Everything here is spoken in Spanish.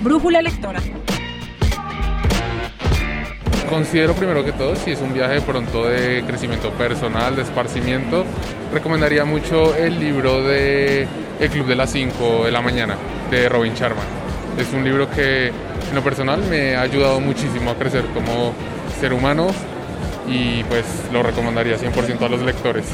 Brújula Lectora. Considero primero que todo, si es un viaje de pronto de crecimiento personal, de esparcimiento, recomendaría mucho el libro de El Club de las 5 de la mañana, de Robin Sharma. Es un libro que en lo personal me ha ayudado muchísimo a crecer como ser humano y pues lo recomendaría 100% a los lectores.